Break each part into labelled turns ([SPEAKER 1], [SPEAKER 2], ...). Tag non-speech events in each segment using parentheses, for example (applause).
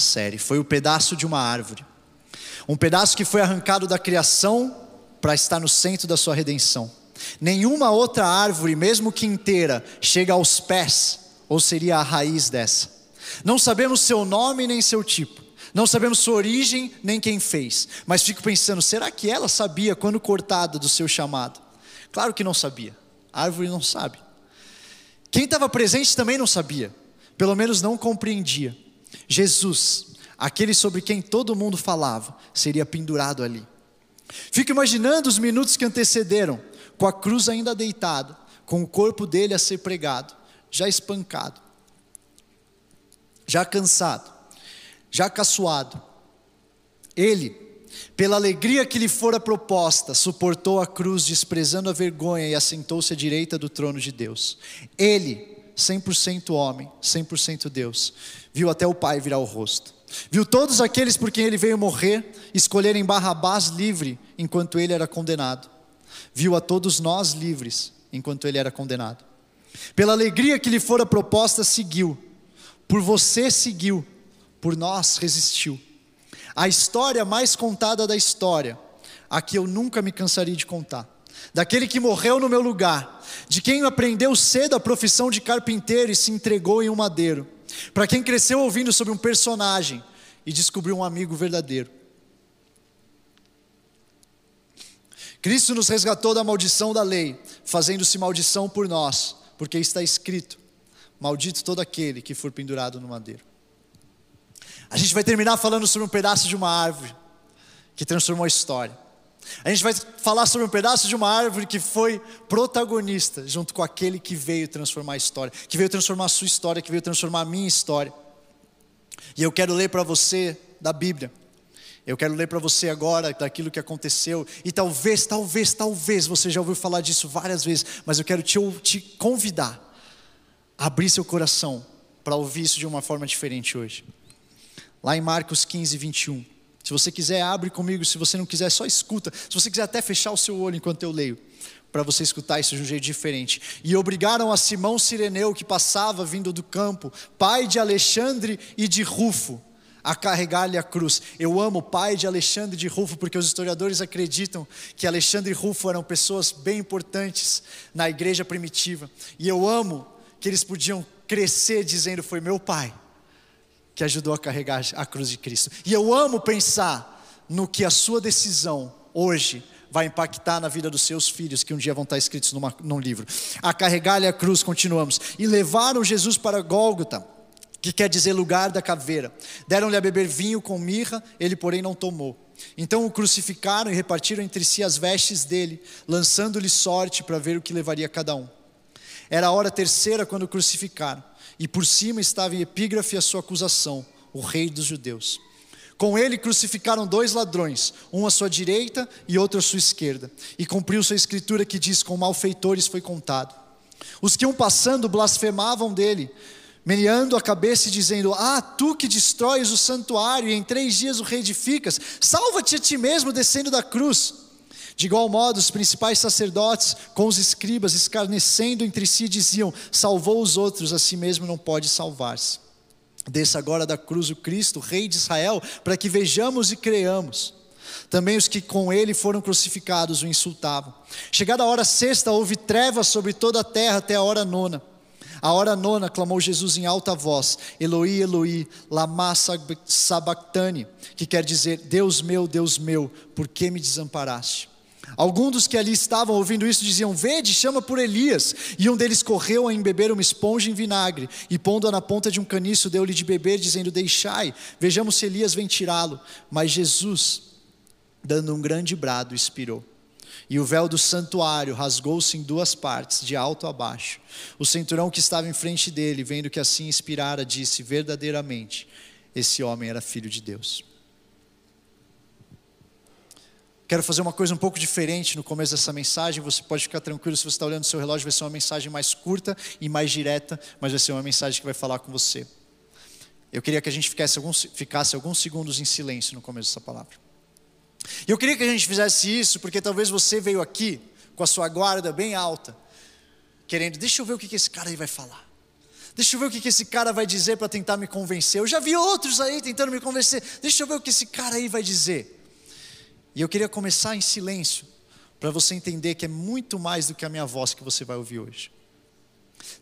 [SPEAKER 1] série foi o pedaço de uma árvore. Um pedaço que foi arrancado da criação para estar no centro da sua redenção. Nenhuma outra árvore, mesmo que inteira, chega aos pés, ou seria a raiz dessa. Não sabemos seu nome nem seu tipo. Não sabemos sua origem nem quem fez. Mas fico pensando, será que ela sabia quando cortada do seu chamado? Claro que não sabia. A árvore não sabe. Quem estava presente também não sabia. Pelo menos não compreendia. Jesus, aquele sobre quem todo mundo falava, seria pendurado ali. Fico imaginando os minutos que antecederam, com a cruz ainda deitada, com o corpo dele a ser pregado, já espancado, já cansado, já caçoado. Ele, pela alegria que lhe fora proposta, suportou a cruz, desprezando a vergonha e assentou-se à direita do trono de Deus. Ele, 100% homem, 100% Deus, viu até o Pai virar o rosto. Viu todos aqueles por quem ele veio morrer escolherem Barrabás livre enquanto ele era condenado. Viu a todos nós livres enquanto ele era condenado. Pela alegria que lhe fora proposta, seguiu. Por você seguiu, por nós resistiu. A história mais contada da história, a que eu nunca me cansaria de contar. Daquele que morreu no meu lugar, de quem aprendeu cedo a profissão de carpinteiro e se entregou em um madeiro para quem cresceu ouvindo sobre um personagem e descobriu um amigo verdadeiro. Cristo nos resgatou da maldição da lei, fazendo-se maldição por nós, porque está escrito: Maldito todo aquele que for pendurado no madeiro. A gente vai terminar falando sobre um pedaço de uma árvore que transformou a história. A gente vai falar sobre um pedaço de uma árvore que foi protagonista, junto com aquele que veio transformar a história, que veio transformar a sua história, que veio transformar a minha história. E eu quero ler para você da Bíblia. Eu quero ler para você agora daquilo que aconteceu. E talvez, talvez, talvez você já ouviu falar disso várias vezes, mas eu quero te, te convidar a abrir seu coração para ouvir isso de uma forma diferente hoje. Lá em Marcos 15, 21. Se você quiser, abre comigo. Se você não quiser, só escuta. Se você quiser até fechar o seu olho enquanto eu leio, para você escutar isso de um jeito diferente. E obrigaram a Simão Sireneu, que passava vindo do campo, pai de Alexandre e de Rufo, a carregar-lhe a cruz. Eu amo o pai de Alexandre e de Rufo, porque os historiadores acreditam que Alexandre e Rufo eram pessoas bem importantes na igreja primitiva. E eu amo que eles podiam crescer dizendo: Foi meu pai que ajudou a carregar a cruz de Cristo. E eu amo pensar no que a sua decisão hoje vai impactar na vida dos seus filhos, que um dia vão estar escritos numa, num livro. A carregar-lhe a cruz, continuamos. E levaram Jesus para Gólgota, que quer dizer lugar da caveira. Deram-lhe a beber vinho com mirra, ele, porém, não tomou. Então o crucificaram e repartiram entre si as vestes dele, lançando-lhe sorte para ver o que levaria cada um. Era a hora terceira quando o crucificaram e por cima estava em epígrafe a sua acusação, o rei dos judeus. Com ele crucificaram dois ladrões, um à sua direita e outro à sua esquerda. E cumpriu-se a escritura que diz: Com malfeitores foi contado. Os que iam passando blasfemavam dele, meneando a cabeça e dizendo: Ah, tu que destróis o santuário e em três dias o reedificas, salva-te a ti mesmo descendo da cruz. De igual modo, os principais sacerdotes, com os escribas, escarnecendo entre si, diziam: Salvou os outros, a si mesmo não pode salvar-se. Desça agora da cruz o Cristo, Rei de Israel, para que vejamos e creamos. Também os que com ele foram crucificados o insultavam. Chegada a hora sexta, houve trevas sobre toda a terra até a hora nona. A hora nona clamou Jesus em alta voz: Eloi, Eloi, lama sabachthani, que quer dizer: Deus meu, Deus meu, por que me desamparaste? Alguns dos que ali estavam ouvindo isso diziam: Vede, chama por Elias. E um deles correu a embeber uma esponja em vinagre, e pondo-a na ponta de um caniço, deu-lhe de beber, dizendo: Deixai, vejamos se Elias vem tirá-lo. Mas Jesus, dando um grande brado, expirou. E o véu do santuário rasgou-se em duas partes, de alto a baixo. O centurão que estava em frente dele, vendo que assim expirara, disse: Verdadeiramente, esse homem era filho de Deus. Quero fazer uma coisa um pouco diferente no começo dessa mensagem. Você pode ficar tranquilo se você está olhando o seu relógio, vai ser uma mensagem mais curta e mais direta, mas vai ser uma mensagem que vai falar com você. Eu queria que a gente ficasse alguns, ficasse alguns segundos em silêncio no começo dessa palavra. E eu queria que a gente fizesse isso porque talvez você veio aqui com a sua guarda bem alta, querendo, deixa eu ver o que esse cara aí vai falar. Deixa eu ver o que esse cara vai dizer para tentar me convencer. Eu já vi outros aí tentando me convencer. Deixa eu ver o que esse cara aí vai dizer. E eu queria começar em silêncio, para você entender que é muito mais do que a minha voz que você vai ouvir hoje.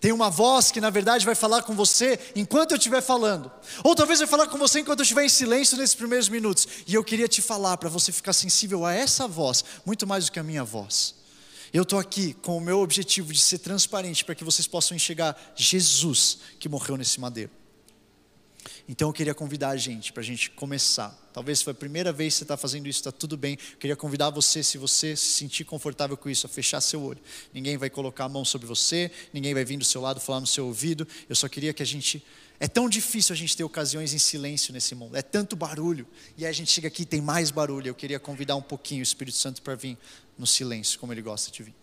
[SPEAKER 1] Tem uma voz que na verdade vai falar com você enquanto eu estiver falando, ou talvez vai falar com você enquanto eu estiver em silêncio nesses primeiros minutos. E eu queria te falar para você ficar sensível a essa voz, muito mais do que a minha voz. Eu estou aqui com o meu objetivo de ser transparente para que vocês possam enxergar Jesus que morreu nesse madeiro. Então eu queria convidar a gente para a gente começar. Talvez foi a primeira vez que você está fazendo isso, está tudo bem. Eu queria convidar você, se você se sentir confortável com isso, a fechar seu olho. Ninguém vai colocar a mão sobre você, ninguém vai vir do seu lado falar no seu ouvido. Eu só queria que a gente. É tão difícil a gente ter ocasiões em silêncio nesse mundo, é tanto barulho. E aí a gente chega aqui e tem mais barulho. Eu queria convidar um pouquinho o Espírito Santo para vir no silêncio, como ele gosta de vir.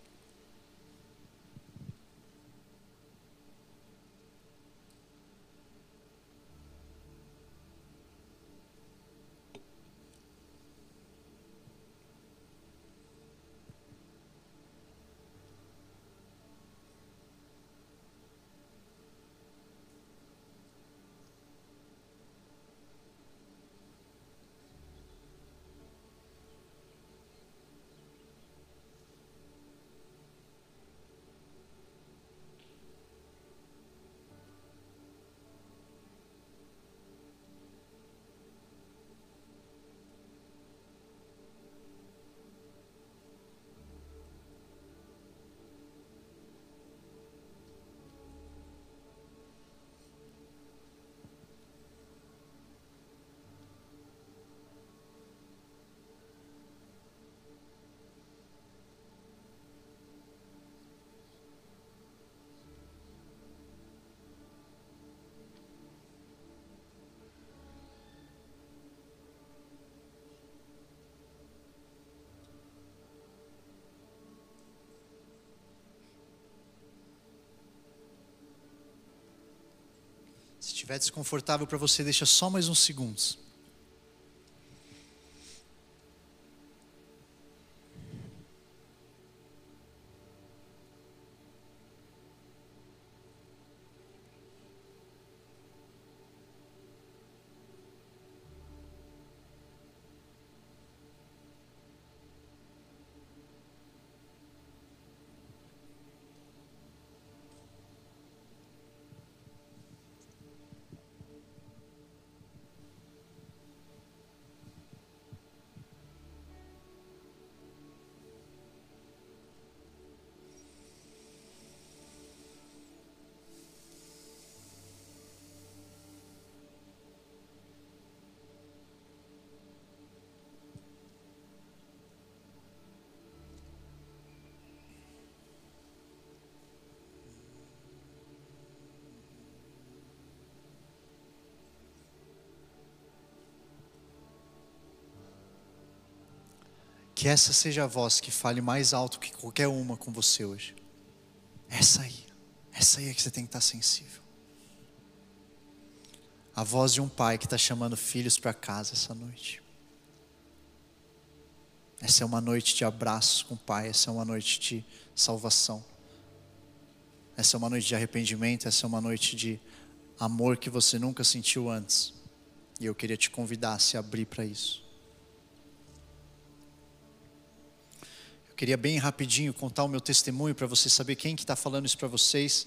[SPEAKER 1] Se estiver desconfortável para você, deixa só mais uns segundos. Que essa seja a voz que fale mais alto que qualquer uma com você hoje. Essa aí, essa aí é que você tem que estar sensível. A voz de um pai que está chamando filhos para casa essa noite. Essa é uma noite de abraço com o Pai, essa é uma noite de salvação. Essa é uma noite de arrependimento, essa é uma noite de amor que você nunca sentiu antes. E eu queria te convidar a se abrir para isso. Queria bem rapidinho contar o meu testemunho para você saber quem que está falando isso para vocês.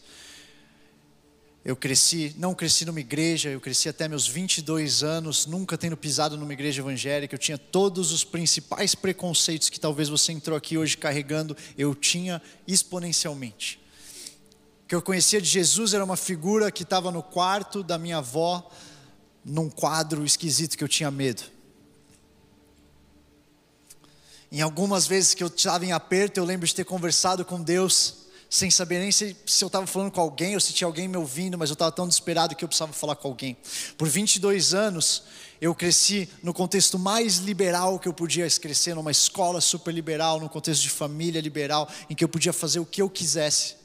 [SPEAKER 1] Eu cresci, não cresci numa igreja, eu cresci até meus 22 anos, nunca tendo pisado numa igreja evangélica. Eu tinha todos os principais preconceitos que talvez você entrou aqui hoje carregando, eu tinha exponencialmente. O que eu conhecia de Jesus era uma figura que estava no quarto da minha avó, num quadro esquisito que eu tinha medo. Em algumas vezes que eu estava em aperto, eu lembro de ter conversado com Deus, sem saber nem se, se eu estava falando com alguém ou se tinha alguém me ouvindo, mas eu estava tão desesperado que eu precisava falar com alguém. Por 22 anos, eu cresci no contexto mais liberal que eu podia crescer, numa escola super liberal, num contexto de família liberal, em que eu podia fazer o que eu quisesse.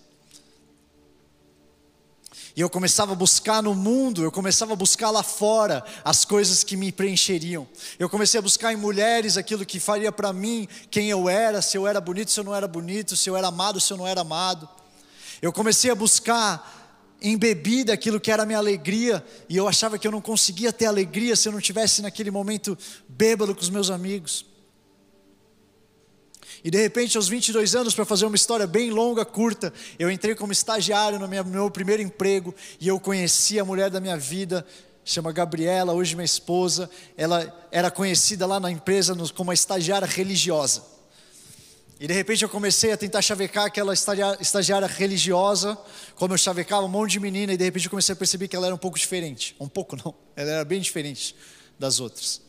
[SPEAKER 1] E eu começava a buscar no mundo, eu começava a buscar lá fora as coisas que me preencheriam. Eu comecei a buscar em mulheres aquilo que faria para mim quem eu era, se eu era bonito, se eu não era bonito, se eu era amado, se eu não era amado. Eu comecei a buscar embebi daquilo que era a minha alegria, e eu achava que eu não conseguia ter alegria se eu não tivesse naquele momento bêbado com os meus amigos. E de repente, aos 22 anos, para fazer uma história bem longa, curta, eu entrei como estagiário no meu primeiro emprego e eu conheci a mulher da minha vida, chama Gabriela, hoje minha esposa. Ela era conhecida lá na empresa como uma estagiária religiosa. E de repente eu comecei a tentar chavecar aquela estagiária religiosa, como eu chavecava um monte de menina, e de repente eu comecei a perceber que ela era um pouco diferente. Um pouco não, ela era bem diferente das outras.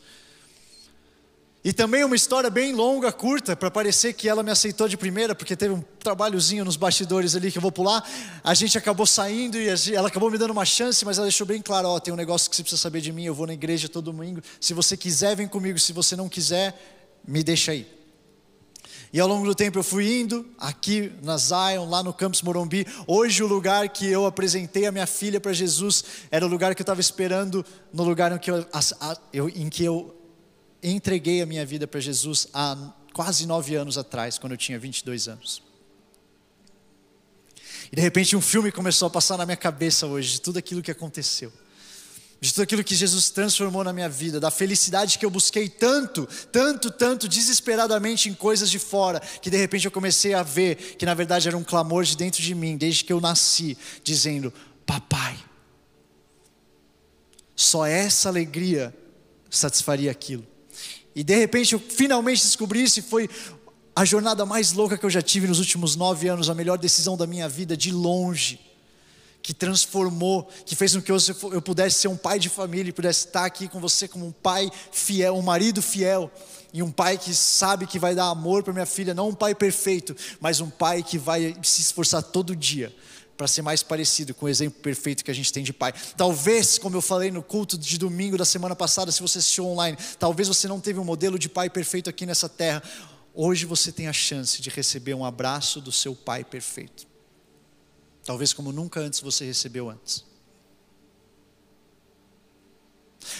[SPEAKER 1] E também uma história bem longa, curta, para parecer que ela me aceitou de primeira, porque teve um trabalhozinho nos bastidores ali que eu vou pular. A gente acabou saindo e ela acabou me dando uma chance, mas ela deixou bem claro: ó, tem um negócio que você precisa saber de mim. Eu vou na igreja todo domingo. Se você quiser, vem comigo. Se você não quiser, me deixa aí. E ao longo do tempo eu fui indo aqui na Zion, lá no Campus Morumbi. Hoje o lugar que eu apresentei a minha filha para Jesus era o lugar que eu estava esperando, no lugar em que eu, em que eu entreguei a minha vida para Jesus há quase nove anos atrás, quando eu tinha 22 anos. E de repente um filme começou a passar na minha cabeça hoje, de tudo aquilo que aconteceu, de tudo aquilo que Jesus transformou na minha vida, da felicidade que eu busquei tanto, tanto, tanto, desesperadamente em coisas de fora, que de repente eu comecei a ver que na verdade era um clamor de dentro de mim, desde que eu nasci, dizendo: Papai, só essa alegria satisfaria aquilo. E de repente eu finalmente descobri isso e foi a jornada mais louca que eu já tive nos últimos nove anos, a melhor decisão da minha vida, de longe, que transformou, que fez com que eu, eu pudesse ser um pai de família e pudesse estar aqui com você como um pai fiel, um marido fiel, e um pai que sabe que vai dar amor para minha filha, não um pai perfeito, mas um pai que vai se esforçar todo dia para ser mais parecido com o exemplo perfeito que a gente tem de pai. Talvez, como eu falei no culto de domingo da semana passada, se você assistiu online, talvez você não teve um modelo de pai perfeito aqui nessa terra. Hoje você tem a chance de receber um abraço do seu pai perfeito. Talvez como nunca antes você recebeu antes.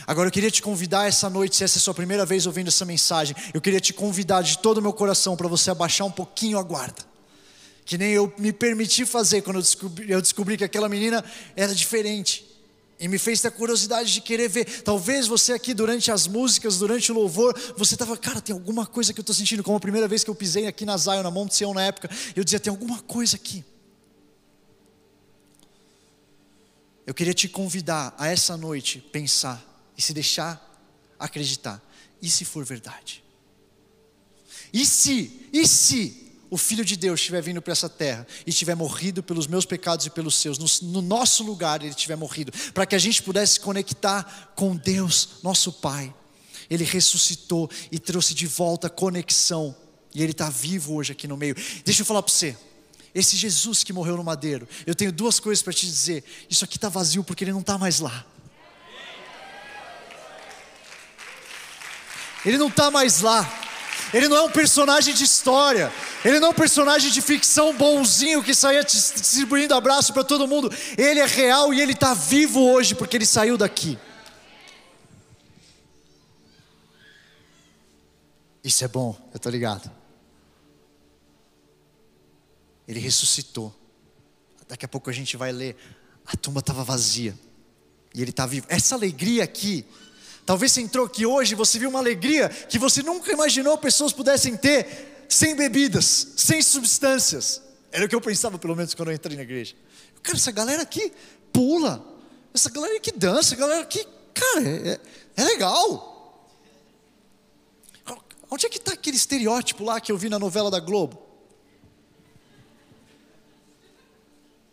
[SPEAKER 1] Agora eu queria te convidar essa noite, se essa é a sua primeira vez ouvindo essa mensagem, eu queria te convidar de todo o meu coração para você abaixar um pouquinho a guarda que nem eu me permiti fazer quando eu descobri, eu descobri que aquela menina era diferente. E me fez ter curiosidade de querer ver. Talvez você aqui, durante as músicas, durante o louvor, você estava, cara, tem alguma coisa que eu estou sentindo. Como a primeira vez que eu pisei aqui na Zion, na Monte Sião, na época, eu dizia, tem alguma coisa aqui. Eu queria te convidar a essa noite pensar e se deixar acreditar. E se for verdade? E se? E se? O Filho de Deus estiver vindo para essa terra e estiver morrido pelos meus pecados e pelos seus, no, no nosso lugar ele estiver morrido, para que a gente pudesse conectar com Deus, nosso Pai. Ele ressuscitou e trouxe de volta a conexão, e Ele está vivo hoje aqui no meio. Deixa eu falar para você, esse Jesus que morreu no madeiro, eu tenho duas coisas para te dizer: isso aqui está vazio porque Ele não está mais lá. Ele não está mais lá. Ele não é um personagem de história. Ele não é um personagem de ficção bonzinho que saía distribuindo abraço para todo mundo. Ele é real e ele está vivo hoje porque ele saiu daqui. Isso é bom, eu estou ligado. Ele ressuscitou. Daqui a pouco a gente vai ler. A tumba estava vazia. E ele está vivo. Essa alegria aqui Talvez você entrou aqui hoje e você viu uma alegria que você nunca imaginou pessoas pudessem ter sem bebidas, sem substâncias. Era o que eu pensava, pelo menos, quando eu entrei na igreja. Cara, essa galera aqui pula, essa galera aqui dança, essa galera aqui, cara, é, é, é legal. Onde é que está aquele estereótipo lá que eu vi na novela da Globo?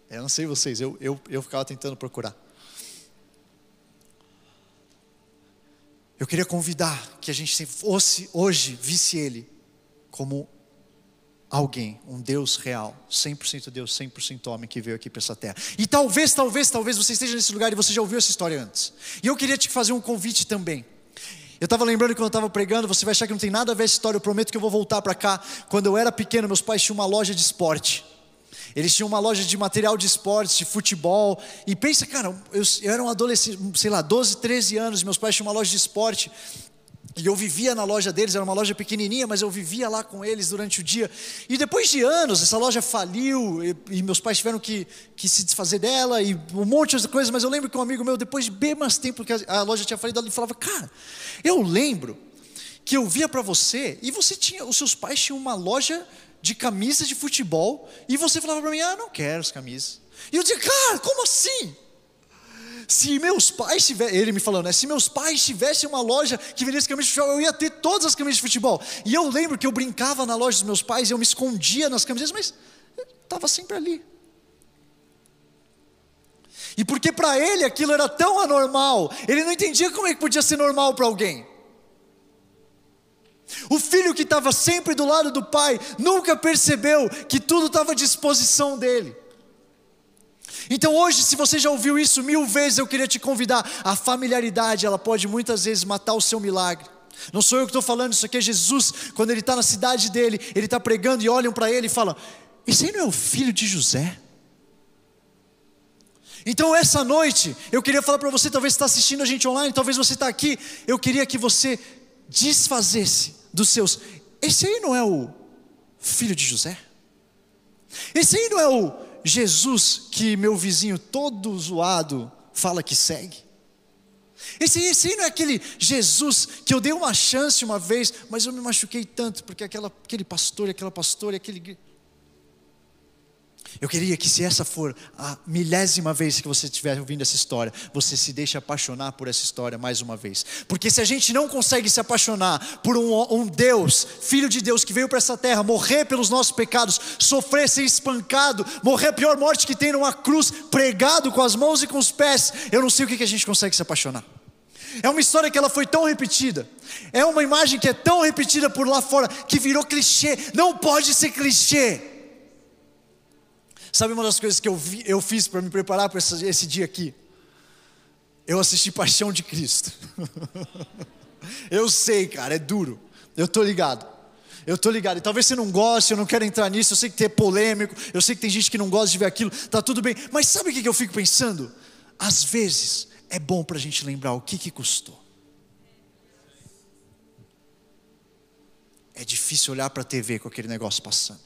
[SPEAKER 1] Eu não sei vocês, eu, eu, eu ficava tentando procurar. Eu queria convidar que a gente fosse hoje, visse Ele como alguém, um Deus real, 100% Deus, 100% homem que veio aqui para essa terra. E talvez, talvez, talvez você esteja nesse lugar e você já ouviu essa história antes. E eu queria te fazer um convite também. Eu estava lembrando que quando eu estava pregando, você vai achar que não tem nada a ver essa história, eu prometo que eu vou voltar para cá. Quando eu era pequeno, meus pais tinham uma loja de esporte. Eles tinham uma loja de material de esportes, de futebol. E pensa, cara, eu, eu era um adolescente, sei lá, 12, 13 anos, meus pais tinham uma loja de esporte. E eu vivia na loja deles, era uma loja pequenininha, mas eu vivia lá com eles durante o dia. E depois de anos, essa loja faliu, e, e meus pais tiveram que, que, se desfazer dela, e um monte de coisas. Mas eu lembro que um amigo meu, depois de bem mais tempo que a, a loja tinha falido, ele falava: Cara, eu lembro que eu via para você, e você tinha, os seus pais tinham uma loja de camisas de futebol, e você falava para mim: Ah, não quero as camisas. E eu dizia: Cara, como assim? Se meus pais tivessem, ele me falando, né? Se meus pais tivessem uma loja que vendesse camisas de futebol, eu ia ter todas as camisas de futebol. E eu lembro que eu brincava na loja dos meus pais, eu me escondia nas camisas, mas estava sempre ali. E porque para ele aquilo era tão anormal, ele não entendia como é que podia ser normal para alguém. O filho que estava sempre do lado do pai nunca percebeu que tudo estava à disposição dele. Então hoje, se você já ouviu isso mil vezes, eu queria te convidar. A familiaridade, ela pode muitas vezes matar o seu milagre. Não sou eu que estou falando, isso aqui é Jesus, quando ele está na cidade dele, ele está pregando e olham para ele e falam: Esse aí não é o filho de José? Então, essa noite, eu queria falar para você, talvez está assistindo a gente online, talvez você está aqui, eu queria que você desfazesse dos seus. Esse aí não é o filho de José? Esse aí não é o Jesus que meu vizinho todo zoado fala que segue? Esse, esse aí não é aquele Jesus que eu dei uma chance uma vez, mas eu me machuquei tanto, porque aquela, aquele pastor, aquela pastora, aquele. Eu queria que, se essa for a milésima vez que você estiver ouvindo essa história, você se deixe apaixonar por essa história mais uma vez. Porque se a gente não consegue se apaixonar por um, um Deus, Filho de Deus, que veio para essa terra, morrer pelos nossos pecados, sofrer, ser espancado, morrer a pior morte que tem numa cruz, pregado com as mãos e com os pés, eu não sei o que, que a gente consegue se apaixonar. É uma história que ela foi tão repetida. É uma imagem que é tão repetida por lá fora que virou clichê. Não pode ser clichê. Sabe uma das coisas que eu, vi, eu fiz para me preparar para esse, esse dia aqui? Eu assisti Paixão de Cristo. (laughs) eu sei, cara, é duro. Eu tô ligado. Eu tô ligado. E talvez você não goste, eu não quero entrar nisso. Eu sei que é polêmico. Eu sei que tem gente que não gosta de ver aquilo. Tá tudo bem. Mas sabe o que eu fico pensando? Às vezes é bom para a gente lembrar o que que custou. É difícil olhar para a TV com aquele negócio passando.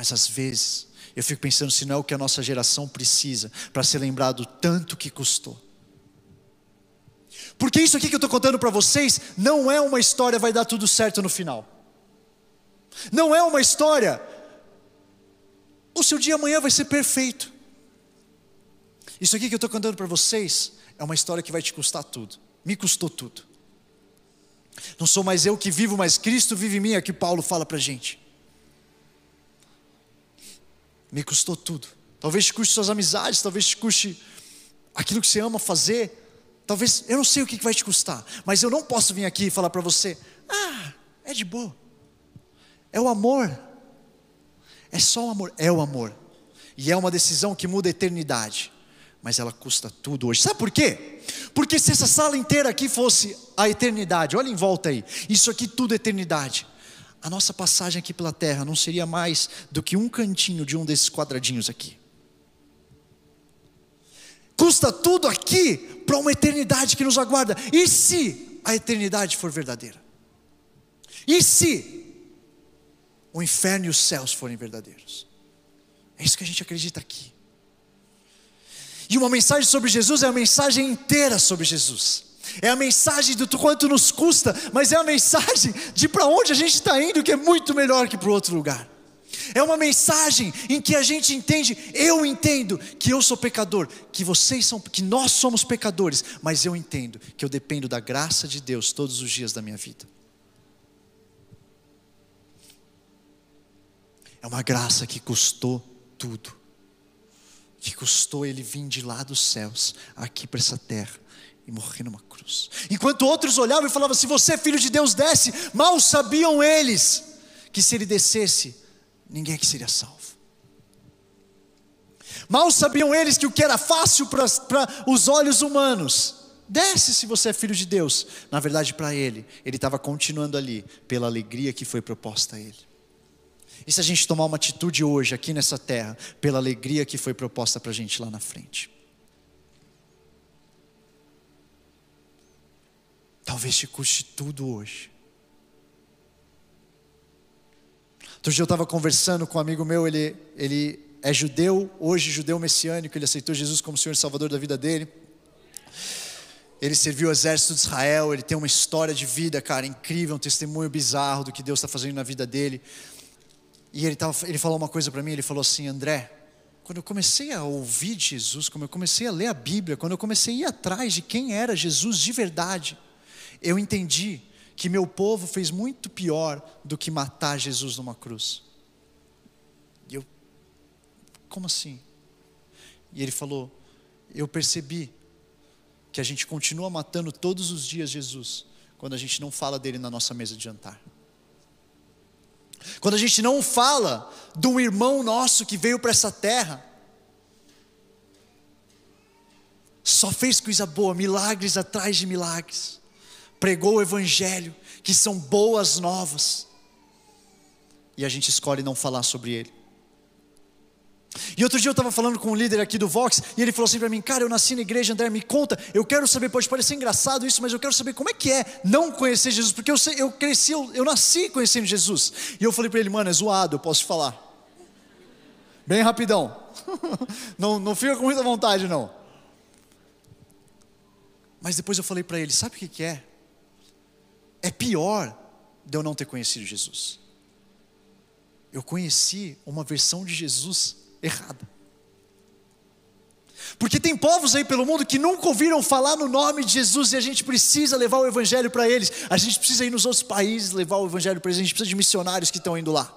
[SPEAKER 1] Mas às vezes, eu fico pensando se não é o que a nossa geração precisa para ser lembrado tanto que custou. Porque isso aqui que eu estou contando para vocês não é uma história vai dar tudo certo no final. Não é uma história. O seu dia amanhã vai ser perfeito. Isso aqui que eu estou contando para vocês é uma história que vai te custar tudo. Me custou tudo. Não sou mais eu que vivo, mas Cristo vive em mim, é que Paulo fala para a gente me custou tudo. Talvez te custe suas amizades, talvez te custe aquilo que você ama fazer. Talvez, eu não sei o que vai te custar, mas eu não posso vir aqui e falar para você: ah, é de boa. É o amor. É só o amor. É o amor. E é uma decisão que muda a eternidade. Mas ela custa tudo hoje. Sabe por quê? Porque se essa sala inteira aqui fosse a eternidade, olha em volta aí. Isso aqui tudo é eternidade a nossa passagem aqui pela terra não seria mais do que um cantinho de um desses quadradinhos aqui. Custa tudo aqui para uma eternidade que nos aguarda. E se a eternidade for verdadeira? E se o inferno e os céus forem verdadeiros? É isso que a gente acredita aqui. E uma mensagem sobre Jesus é a mensagem inteira sobre Jesus. É a mensagem do quanto nos custa, mas é a mensagem de para onde a gente está indo, que é muito melhor que para outro lugar. É uma mensagem em que a gente entende, eu entendo que eu sou pecador, que vocês são, que nós somos pecadores, mas eu entendo que eu dependo da graça de Deus todos os dias da minha vida. É uma graça que custou tudo, que custou ele vir de lá dos céus, aqui para essa terra, e morrer numa cruz. Enquanto outros olhavam e falavam: se você é filho de Deus, desce. Mal sabiam eles que se ele descesse, ninguém que seria salvo. Mal sabiam eles que o que era fácil para os olhos humanos, desce se você é filho de Deus. Na verdade, para ele, ele estava continuando ali, pela alegria que foi proposta a ele. E se a gente tomar uma atitude hoje, aqui nessa terra, pela alegria que foi proposta para a gente lá na frente? Talvez te custe tudo hoje. Outro dia eu estava conversando com um amigo meu, ele, ele é judeu, hoje judeu messiânico, ele aceitou Jesus como Senhor e Salvador da vida dele. Ele serviu o exército de Israel, ele tem uma história de vida, cara, incrível, um testemunho bizarro do que Deus está fazendo na vida dele. E ele, tava, ele falou uma coisa para mim, ele falou assim, André, quando eu comecei a ouvir Jesus, quando eu comecei a ler a Bíblia, quando eu comecei a ir atrás de quem era Jesus de verdade, eu entendi que meu povo fez muito pior do que matar Jesus numa cruz. E eu, como assim? E ele falou: Eu percebi que a gente continua matando todos os dias Jesus, quando a gente não fala dele na nossa mesa de jantar. Quando a gente não fala de um irmão nosso que veio para essa terra, só fez coisa boa, milagres atrás de milagres pregou o Evangelho, que são boas novas, e a gente escolhe não falar sobre ele. E outro dia eu estava falando com um líder aqui do Vox, e ele falou assim para mim: Cara, eu nasci na igreja, André, me conta, eu quero saber, pode parecer engraçado isso, mas eu quero saber como é que é não conhecer Jesus, porque eu, sei, eu cresci, eu, eu nasci conhecendo Jesus. E eu falei para ele: Mano, é zoado, eu posso falar. Bem rapidão, (laughs) não, não fica com muita vontade, não. Mas depois eu falei para ele: Sabe o que, que é? É pior de eu não ter conhecido Jesus. Eu conheci uma versão de Jesus errada. Porque tem povos aí pelo mundo que nunca ouviram falar no nome de Jesus e a gente precisa levar o Evangelho para eles. A gente precisa ir nos outros países levar o Evangelho para eles. A gente precisa de missionários que estão indo lá.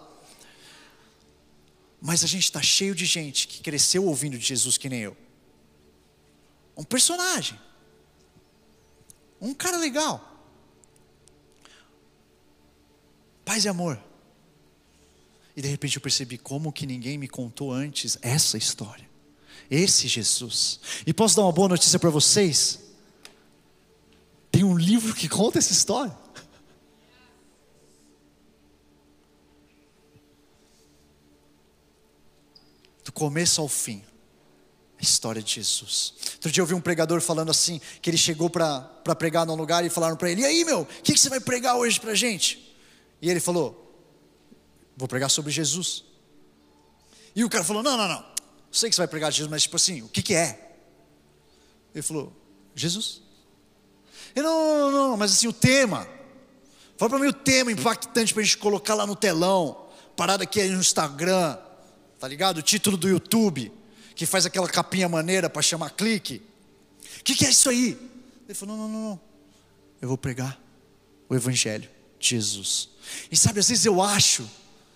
[SPEAKER 1] Mas a gente está cheio de gente que cresceu ouvindo de Jesus que nem eu. Um personagem. Um cara legal. Paz e amor. E de repente eu percebi como que ninguém me contou antes essa história. Esse Jesus. E posso dar uma boa notícia para vocês? Tem um livro que conta essa história. Do começo ao fim. A história de Jesus. Outro dia eu vi um pregador falando assim: que ele chegou para pregar num lugar e falaram para ele: E aí, meu, o que, que você vai pregar hoje para gente? E ele falou: Vou pregar sobre Jesus. E o cara falou: Não, não, não. Sei que você vai pregar Jesus, mas tipo assim, o que, que é? Ele falou: Jesus. Ele, não, não, não, mas assim, o tema. Fala para mim o tema impactante para a gente colocar lá no telão. Parada aqui no Instagram. Tá ligado? O título do YouTube. Que faz aquela capinha maneira para chamar clique. O que, que é isso aí? Ele falou: Não, não, não. Eu vou pregar o Evangelho Jesus. E sabe, às vezes eu acho,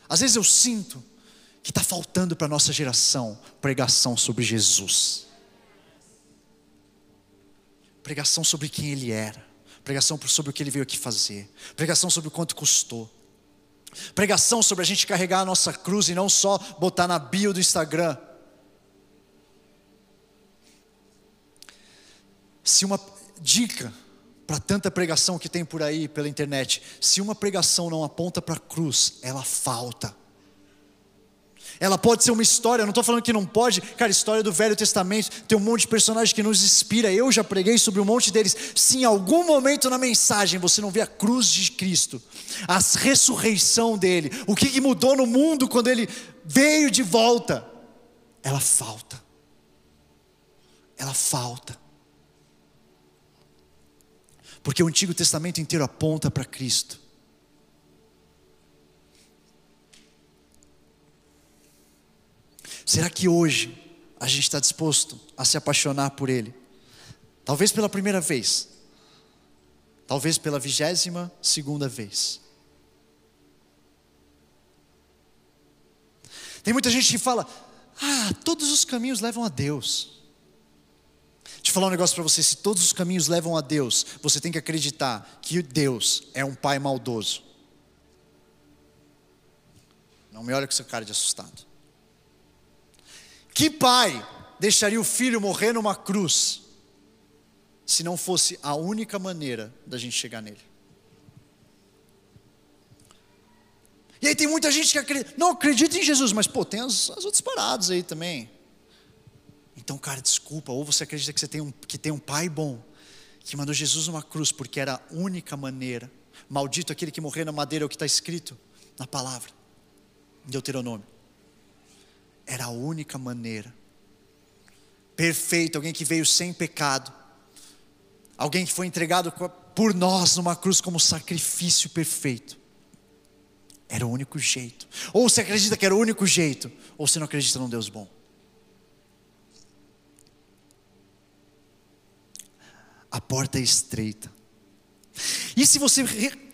[SPEAKER 1] às vezes eu sinto, que está faltando para a nossa geração pregação sobre Jesus, pregação sobre quem Ele era, pregação sobre o que Ele veio aqui fazer, pregação sobre o quanto custou, pregação sobre a gente carregar a nossa cruz e não só botar na bio do Instagram. Se uma dica para tanta pregação que tem por aí pela internet, se uma pregação não aponta para a cruz, ela falta. Ela pode ser uma história, não estou falando que não pode, cara, história do Velho Testamento, tem um monte de personagens que nos inspira, eu já preguei sobre um monte deles. Se em algum momento na mensagem você não vê a cruz de Cristo, a ressurreição dele, o que, que mudou no mundo quando ele veio de volta, ela falta. Ela falta. Porque o Antigo Testamento inteiro aponta para Cristo. Será que hoje a gente está disposto a se apaixonar por Ele? Talvez pela primeira vez, talvez pela vigésima segunda vez. Tem muita gente que fala: ah, todos os caminhos levam a Deus. Falar um negócio para você: se todos os caminhos levam a Deus, você tem que acreditar que Deus é um pai maldoso. Não me olha com essa cara de assustado. Que pai deixaria o filho morrer numa cruz, se não fosse a única maneira da gente chegar nele? E aí tem muita gente que acredita, não acredita em Jesus, mas pô, tem as, as outras paradas aí também. Então, cara, desculpa, ou você acredita que você tem um, que tem um pai bom, que mandou Jesus numa cruz porque era a única maneira. Maldito aquele que morrer na madeira, é o que está escrito na palavra, em Deuteronômio. Era a única maneira. Perfeito, alguém que veio sem pecado, alguém que foi entregado por nós numa cruz como sacrifício perfeito. Era o único jeito. Ou você acredita que era o único jeito, ou você não acredita num Deus bom. A porta é estreita. E se você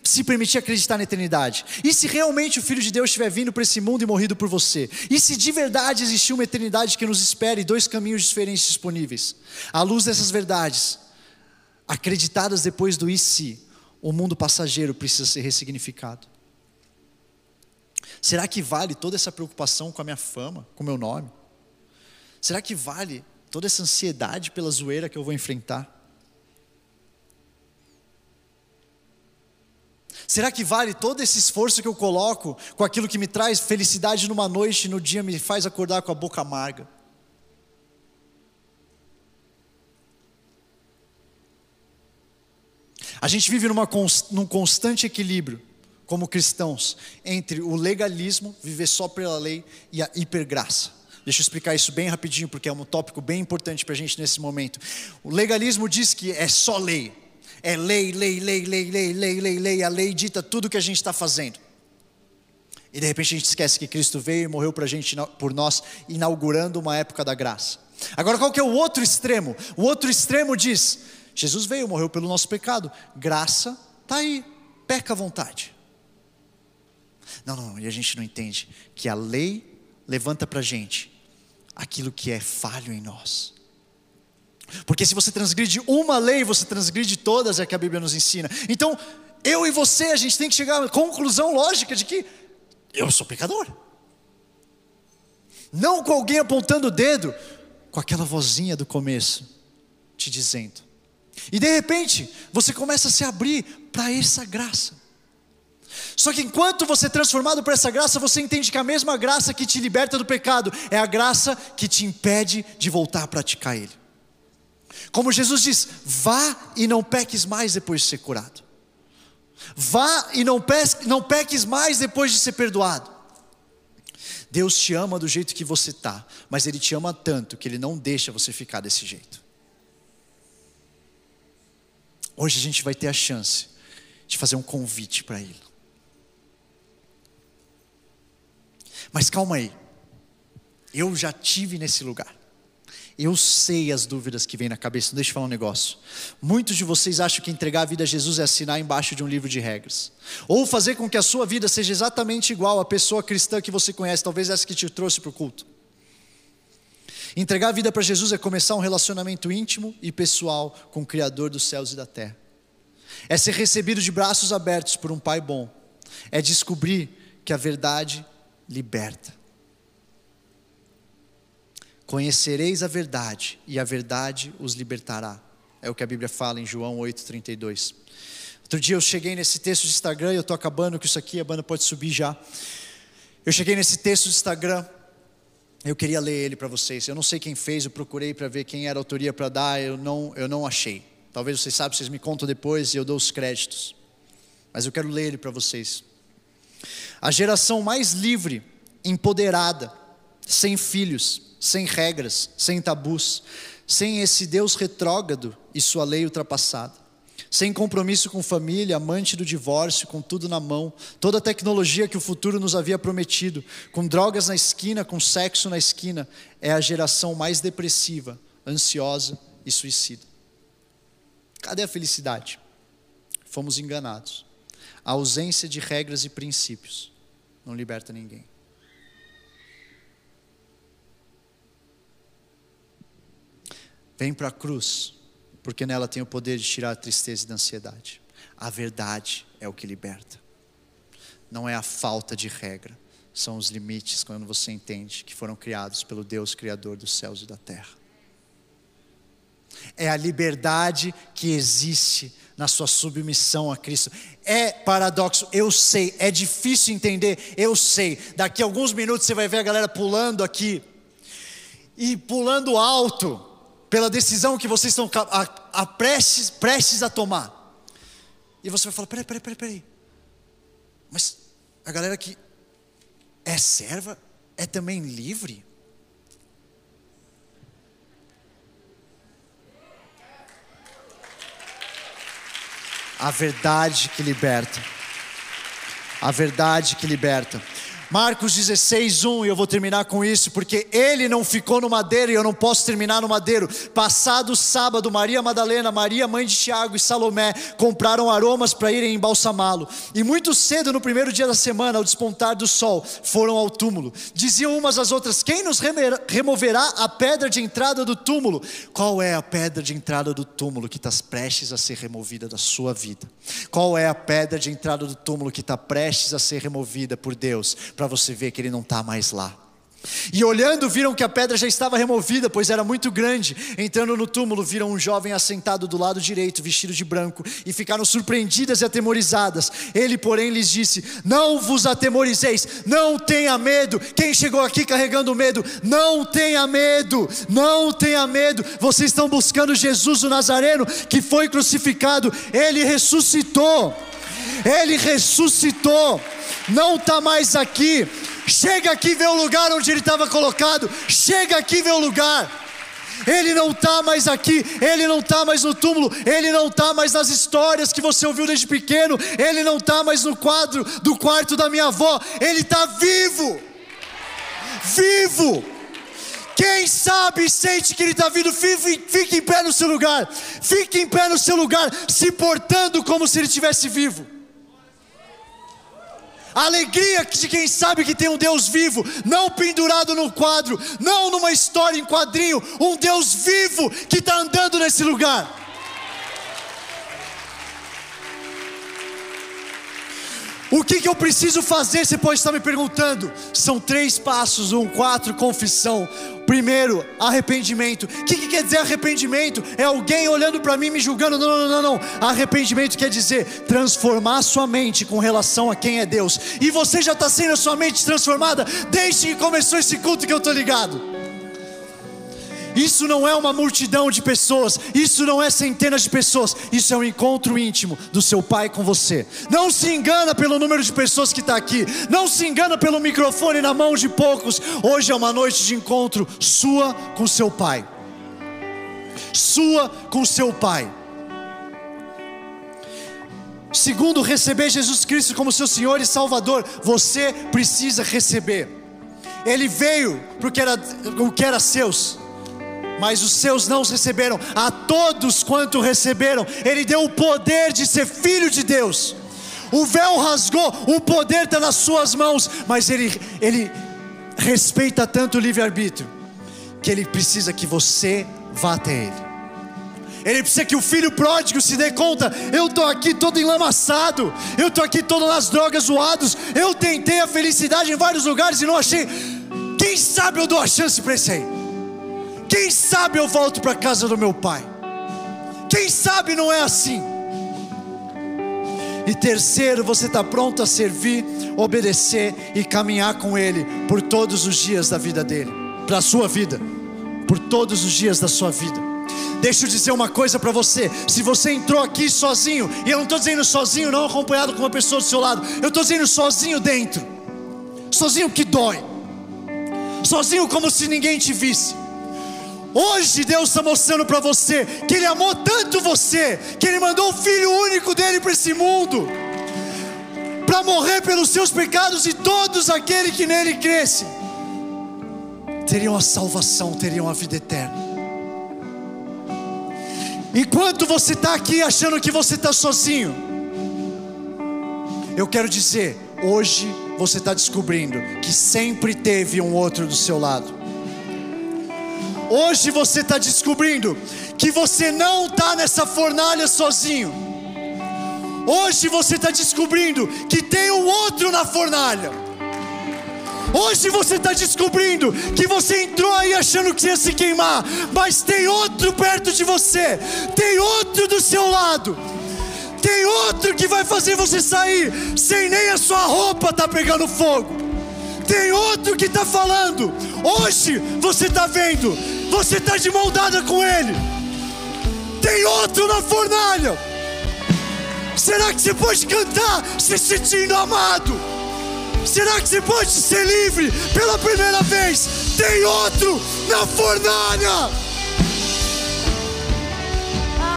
[SPEAKER 1] se permitir acreditar na eternidade? E se realmente o Filho de Deus estiver vindo para esse mundo e morrido por você? E se de verdade existir uma eternidade que nos espere e dois caminhos diferentes disponíveis? À luz dessas verdades, acreditadas depois do e se, o mundo passageiro precisa ser ressignificado. Será que vale toda essa preocupação com a minha fama, com o meu nome? Será que vale toda essa ansiedade pela zoeira que eu vou enfrentar? Será que vale todo esse esforço que eu coloco com aquilo que me traz felicidade numa noite e no dia me faz acordar com a boca amarga? A gente vive numa, num constante equilíbrio como cristãos, entre o legalismo, viver só pela lei, e a hipergraça. Deixa eu explicar isso bem rapidinho, porque é um tópico bem importante para a gente nesse momento. O legalismo diz que é só lei, é lei, lei, lei, lei, lei, lei, lei, lei. A lei dita tudo que a gente está fazendo. E de repente a gente esquece que Cristo veio e morreu pra gente, por nós, inaugurando uma época da graça. Agora qual que é o outro extremo? O outro extremo diz: Jesus veio, morreu pelo nosso pecado. Graça tá aí, peca à vontade. Não, não, e a gente não entende que a lei levanta para a gente aquilo que é falho em nós. Porque se você transgride uma lei, você transgride todas, é que a Bíblia nos ensina. Então, eu e você, a gente tem que chegar à conclusão lógica de que eu sou pecador. Não com alguém apontando o dedo, com aquela vozinha do começo, te dizendo. E de repente, você começa a se abrir para essa graça. Só que enquanto você é transformado por essa graça, você entende que a mesma graça que te liberta do pecado é a graça que te impede de voltar a praticar ele. Como Jesus diz: vá e não peques mais depois de ser curado. Vá e não peques, não peques mais depois de ser perdoado. Deus te ama do jeito que você está, mas Ele te ama tanto que Ele não deixa você ficar desse jeito. Hoje a gente vai ter a chance de fazer um convite para Ele. Mas calma aí. Eu já tive nesse lugar. Eu sei as dúvidas que vêm na cabeça. Deixa eu falar um negócio. Muitos de vocês acham que entregar a vida a Jesus é assinar embaixo de um livro de regras. Ou fazer com que a sua vida seja exatamente igual à pessoa cristã que você conhece, talvez essa que te trouxe para o culto. Entregar a vida para Jesus é começar um relacionamento íntimo e pessoal com o Criador dos céus e da terra. É ser recebido de braços abertos por um Pai bom. É descobrir que a verdade liberta. Conhecereis a verdade, e a verdade os libertará. É o que a Bíblia fala em João 8,32. Outro dia eu cheguei nesse texto de Instagram, eu estou acabando com isso aqui, a banda pode subir já. Eu cheguei nesse texto de Instagram, eu queria ler ele para vocês. Eu não sei quem fez, eu procurei para ver quem era a autoria para dar, eu não, eu não achei. Talvez vocês saibam, vocês me contam depois e eu dou os créditos. Mas eu quero ler ele para vocês. A geração mais livre, empoderada, sem filhos, sem regras, sem tabus, sem esse Deus retrógrado e sua lei ultrapassada, sem compromisso com família, amante do divórcio, com tudo na mão, toda a tecnologia que o futuro nos havia prometido, com drogas na esquina, com sexo na esquina, é a geração mais depressiva, ansiosa e suicida. Cadê a felicidade? Fomos enganados. A ausência de regras e princípios não liberta ninguém. Vem para a cruz, porque nela tem o poder de tirar a tristeza e a ansiedade. A verdade é o que liberta. Não é a falta de regra, são os limites quando você entende que foram criados pelo Deus criador dos céus e da terra. É a liberdade que existe na sua submissão a Cristo. É paradoxo, eu sei, é difícil entender, eu sei. Daqui a alguns minutos você vai ver a galera pulando aqui e pulando alto pela decisão que vocês estão a prestes, prestes a tomar. E você vai falar: peraí, peraí, peraí, peraí. Mas a galera que é serva é também livre? A verdade que liberta. A verdade que liberta. Marcos 16, 1, e eu vou terminar com isso, porque ele não ficou no madeiro e eu não posso terminar no madeiro. Passado sábado, Maria Madalena, Maria, mãe de Tiago e Salomé compraram aromas para irem embalsamá-lo. E muito cedo, no primeiro dia da semana, ao despontar do sol, foram ao túmulo. Diziam umas às outras: Quem nos removerá a pedra de entrada do túmulo? Qual é a pedra de entrada do túmulo que está prestes a ser removida da sua vida? Qual é a pedra de entrada do túmulo que está prestes a ser removida por Deus? Você ver que ele não está mais lá. E olhando, viram que a pedra já estava removida, pois era muito grande. Entrando no túmulo, viram um jovem assentado do lado direito, vestido de branco, e ficaram surpreendidas e atemorizadas. Ele, porém, lhes disse: Não vos atemorizeis, não tenha medo. Quem chegou aqui carregando medo, não tenha medo, não tenha medo. Vocês estão buscando Jesus o Nazareno, que foi crucificado, ele ressuscitou. Ele ressuscitou não está mais aqui. Chega aqui e vê o lugar onde ele estava colocado. Chega aqui e vê o lugar. Ele não está mais aqui, ele não está mais no túmulo, ele não está mais nas histórias que você ouviu desde pequeno, ele não está mais no quadro do quarto da minha avó, ele está vivo. Vivo. Quem sabe sente que ele está vindo, fique em pé no seu lugar, fique em pé no seu lugar, se portando como se ele estivesse vivo. A alegria de quem sabe que tem um Deus vivo, não pendurado num quadro, não numa história em quadrinho, um Deus vivo que está andando nesse lugar. O que, que eu preciso fazer? Você pode estar me perguntando. São três passos: um, quatro, confissão. Primeiro, arrependimento. O que, que quer dizer arrependimento? É alguém olhando para mim me julgando? Não, não, não, não. Arrependimento quer dizer transformar sua mente com relação a quem é Deus. E você já está sendo a sua mente transformada desde que começou esse culto que eu estou ligado. Isso não é uma multidão de pessoas, isso não é centenas de pessoas, isso é um encontro íntimo do seu pai com você. Não se engana pelo número de pessoas que está aqui, não se engana pelo microfone na mão de poucos. Hoje é uma noite de encontro sua com seu pai, sua com seu pai. Segundo, receber Jesus Cristo como seu Senhor e Salvador, você precisa receber. Ele veio porque era o que era seus mas os seus não receberam. A todos quanto receberam, Ele deu o poder de ser filho de Deus. O véu rasgou, o poder está nas suas mãos, mas Ele, Ele respeita tanto o livre-arbítrio, que Ele precisa que você vá até Ele. Ele precisa que o filho pródigo se dê conta: eu estou aqui todo enlamaçado, eu estou aqui todo nas drogas zoados, eu tentei a felicidade em vários lugares e não achei. Quem sabe eu dou a chance para esse aí? Quem sabe eu volto para a casa do meu pai? Quem sabe não é assim? E terceiro, você está pronto a servir, obedecer e caminhar com Ele por todos os dias da vida dele, para a sua vida, por todos os dias da sua vida. Deixa eu dizer uma coisa para você: se você entrou aqui sozinho, e eu não estou dizendo sozinho, não acompanhado com uma pessoa do seu lado, eu estou dizendo sozinho dentro, sozinho que dói, sozinho como se ninguém te visse. Hoje Deus está mostrando para você que Ele amou tanto você, que Ele mandou o Filho único dele para esse mundo, para morrer pelos seus pecados e todos aqueles que nele crescem teriam a salvação, teriam a vida eterna. Enquanto você está aqui achando que você está sozinho, eu quero dizer, hoje você está descobrindo que sempre teve um outro do seu lado. Hoje você está descobrindo que você não está nessa fornalha sozinho. Hoje você está descobrindo que tem um outro na fornalha. Hoje você está descobrindo que você entrou aí achando que ia se queimar, mas tem outro perto de você, tem outro do seu lado, tem outro que vai fazer você sair sem nem a sua roupa tá pegando fogo. Tem outro que está falando. Hoje você está vendo você está de mão dada com Ele. Tem outro na fornalha. Será que você pode cantar se sentindo amado? Será que você pode ser livre pela primeira vez? Tem outro na fornalha.